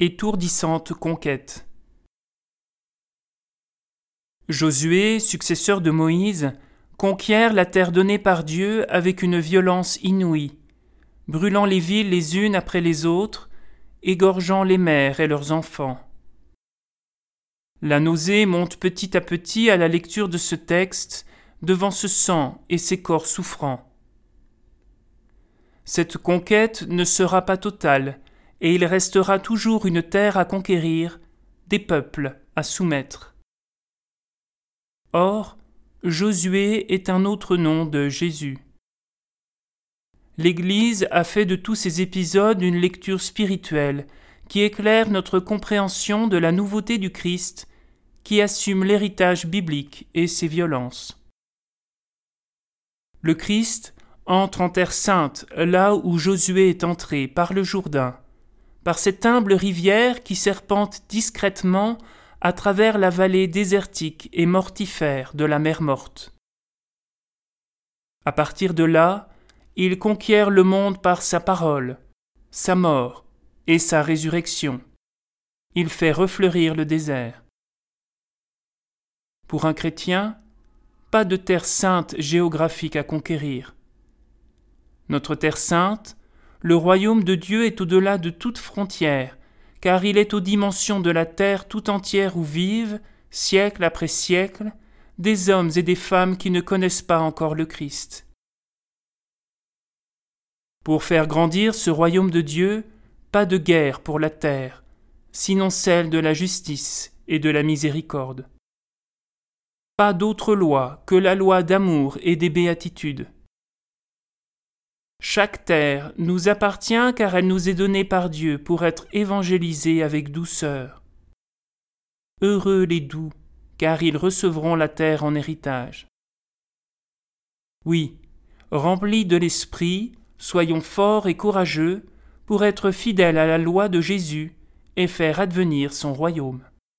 étourdissante conquête. Josué, successeur de Moïse, conquiert la terre donnée par Dieu avec une violence inouïe, brûlant les villes les unes après les autres, égorgeant les mères et leurs enfants. La nausée monte petit à petit à la lecture de ce texte devant ce sang et ces corps souffrants. Cette conquête ne sera pas totale, et il restera toujours une terre à conquérir, des peuples à soumettre. Or, Josué est un autre nom de Jésus. L'Église a fait de tous ces épisodes une lecture spirituelle qui éclaire notre compréhension de la nouveauté du Christ qui assume l'héritage biblique et ses violences. Le Christ entre en terre sainte là où Josué est entré par le Jourdain par cette humble rivière qui serpente discrètement à travers la vallée désertique et mortifère de la mer morte. À partir de là, il conquiert le monde par sa parole, sa mort et sa résurrection. Il fait refleurir le désert. Pour un chrétien, pas de terre sainte géographique à conquérir. Notre terre sainte, le royaume de Dieu est au-delà de toute frontière, car il est aux dimensions de la terre tout entière où vivent, siècle après siècle, des hommes et des femmes qui ne connaissent pas encore le Christ. Pour faire grandir ce royaume de Dieu, pas de guerre pour la terre, sinon celle de la justice et de la miséricorde. Pas d'autre loi que la loi d'amour et des béatitudes. Chaque terre nous appartient car elle nous est donnée par Dieu pour être évangélisée avec douceur. Heureux les doux, car ils recevront la terre en héritage. Oui, remplis de l'Esprit, soyons forts et courageux pour être fidèles à la loi de Jésus et faire advenir son royaume.